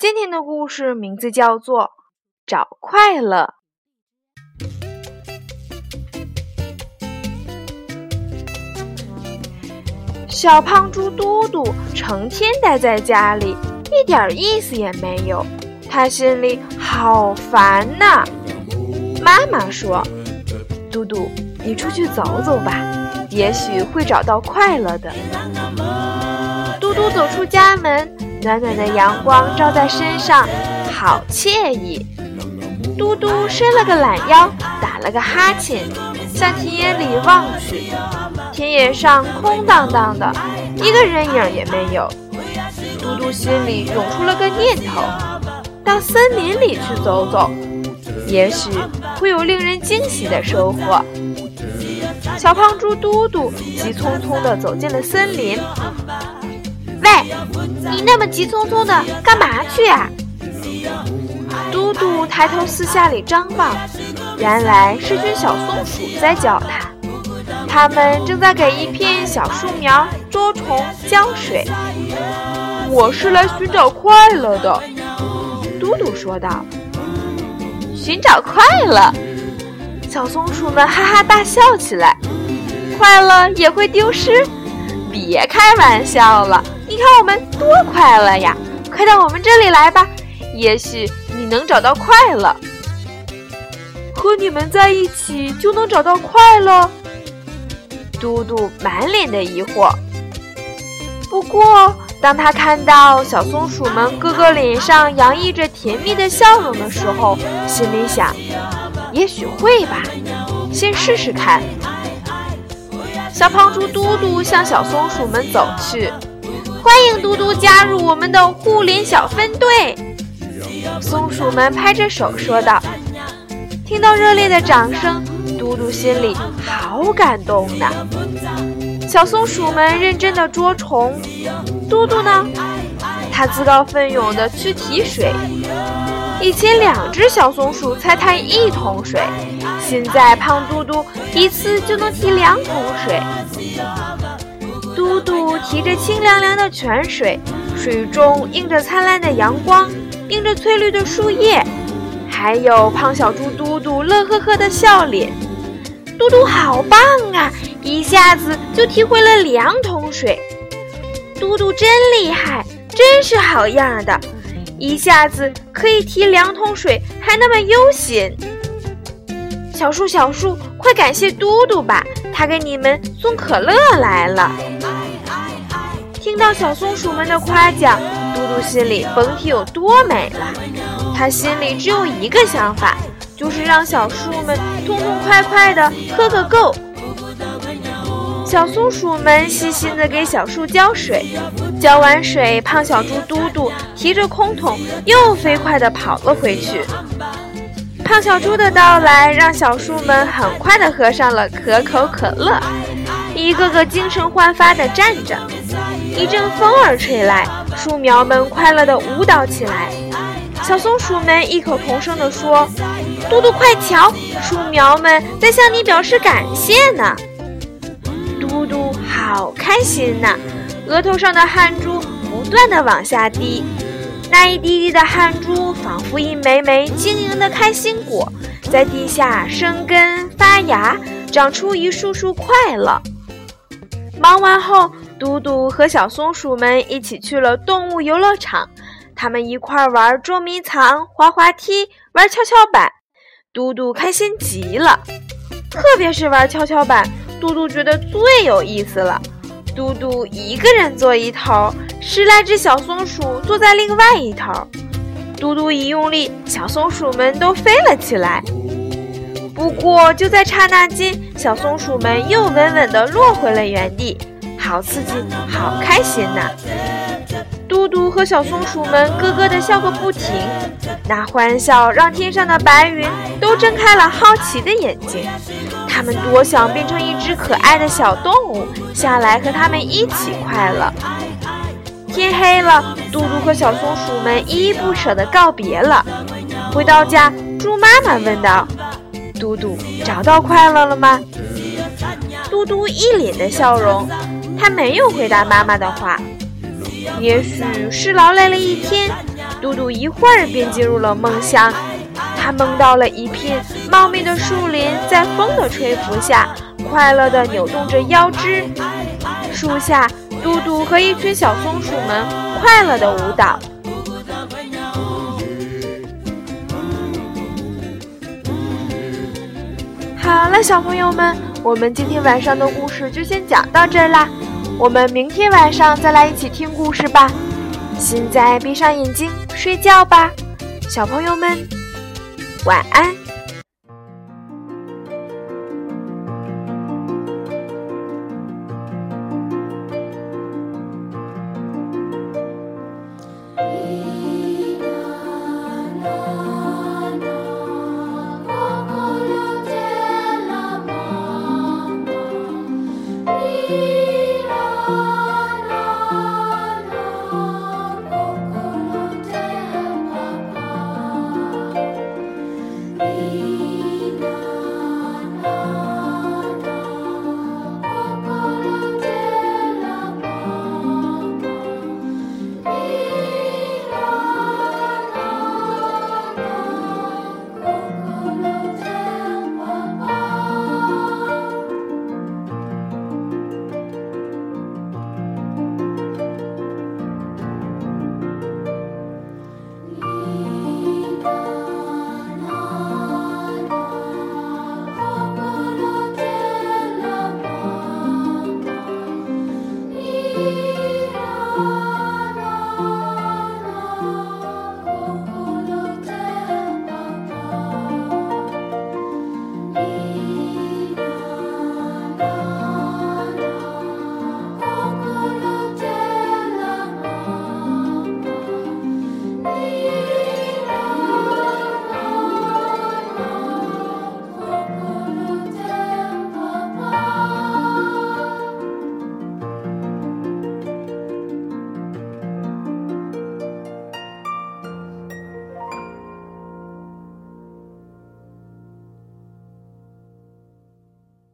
今天的故事名字叫做《找快乐》。小胖猪嘟嘟成天待在家里，一点意思也没有，他心里好烦呐。妈妈说：“嘟嘟，你出去走走吧，也许会找到快乐的。”嘟嘟走出家门。暖暖的阳光照在身上，好惬意。嘟嘟伸了个懒腰，打了个哈欠，向田野里望去。田野上空荡荡的，一个人影也没有。嘟嘟心里涌出了个念头：到森林里去走走，也许会有令人惊喜的收获。小胖猪嘟嘟急匆匆地走进了森林。你那么急匆匆的干嘛去啊？嘟嘟抬头四下里张望，原来是群小松鼠在叫他。它们正在给一片小树苗捉虫浇水。我是来寻找快乐的，嘟嘟说道。寻找快乐？小松鼠们哈哈大笑起来。快乐也会丢失？别开玩笑了。你看我们多快乐呀！快到我们这里来吧，也许你能找到快乐。和你们在一起就能找到快乐？嘟嘟满脸的疑惑。不过，当他看到小松鼠们个个脸上洋溢着甜蜜的笑容的时候，心里想：也许会吧，先试试看。小胖猪嘟嘟向小松鼠们走去。欢迎嘟嘟加入我们的护林小分队！松鼠们拍着手说道。听到热烈的掌声，嘟嘟心里好感动呢。小松鼠们认真的捉虫，嘟嘟呢？他自告奋勇的去提水。以前两只小松鼠才抬一桶水，现在胖嘟嘟一次就能提两桶水。嘟嘟提着清凉凉的泉水，水中映着灿烂的阳光，映着翠绿的树叶，还有胖小猪嘟嘟乐呵呵的笑脸。嘟嘟好棒啊！一下子就提回了两桶水。嘟嘟真厉害，真是好样的！一下子可以提两桶水，还那么悠闲。小树，小树，快感谢嘟嘟吧，他给你们送可乐来了。听到小松鼠们的夸奖，嘟嘟心里甭提有多美了。他心里只有一个想法，就是让小树们痛痛快快的喝个够。小松鼠们细心的给小树浇水，浇完水，胖小猪嘟嘟提着空桶又飞快的跑了回去。胖小猪的到来让小树们很快的喝上了可口可乐，一个个精神焕发的站着。一阵风儿吹来，树苗们快乐地舞蹈起来。小松鼠们异口同声地说：“嘟嘟，快瞧，树苗们在向你表示感谢呢！”嘟嘟好开心呐，额头上的汗珠不断地往下滴，那一滴滴的汗珠仿佛一枚枚晶莹的开心果，在地下生根发芽，长出一束束快乐。忙完后。嘟嘟和小松鼠们一起去了动物游乐场，他们一块玩捉迷藏、滑滑梯、玩跷跷板。嘟嘟开心极了，特别是玩跷跷板，嘟嘟觉得最有意思了。嘟嘟一个人坐一头，十来只小松鼠坐在另外一头。嘟嘟一用力，小松鼠们都飞了起来。不过就在刹那间，小松鼠们又稳稳地落回了原地。好刺激，好开心呐！嘟嘟和小松鼠们咯咯地笑个不停，那欢笑让天上的白云都睁开了好奇的眼睛。他们多想变成一只可爱的小动物，下来和他们一起快乐。天黑了，嘟嘟和小松鼠们依依不舍地告别了。回到家，猪妈妈问道：“嘟嘟，找到快乐了吗？”嘟嘟一脸的笑容，他没有回答妈妈的话。也许是劳累了一天，嘟嘟一会儿便进入了梦乡。他梦到了一片茂密的树林，在风的吹拂下，快乐地扭动着腰肢。树下，嘟嘟和一群小松鼠们快乐地舞蹈。好了，小朋友们，我们今天晚上的故事就先讲到这儿啦。我们明天晚上再来一起听故事吧。现在闭上眼睛睡觉吧，小朋友们，晚安。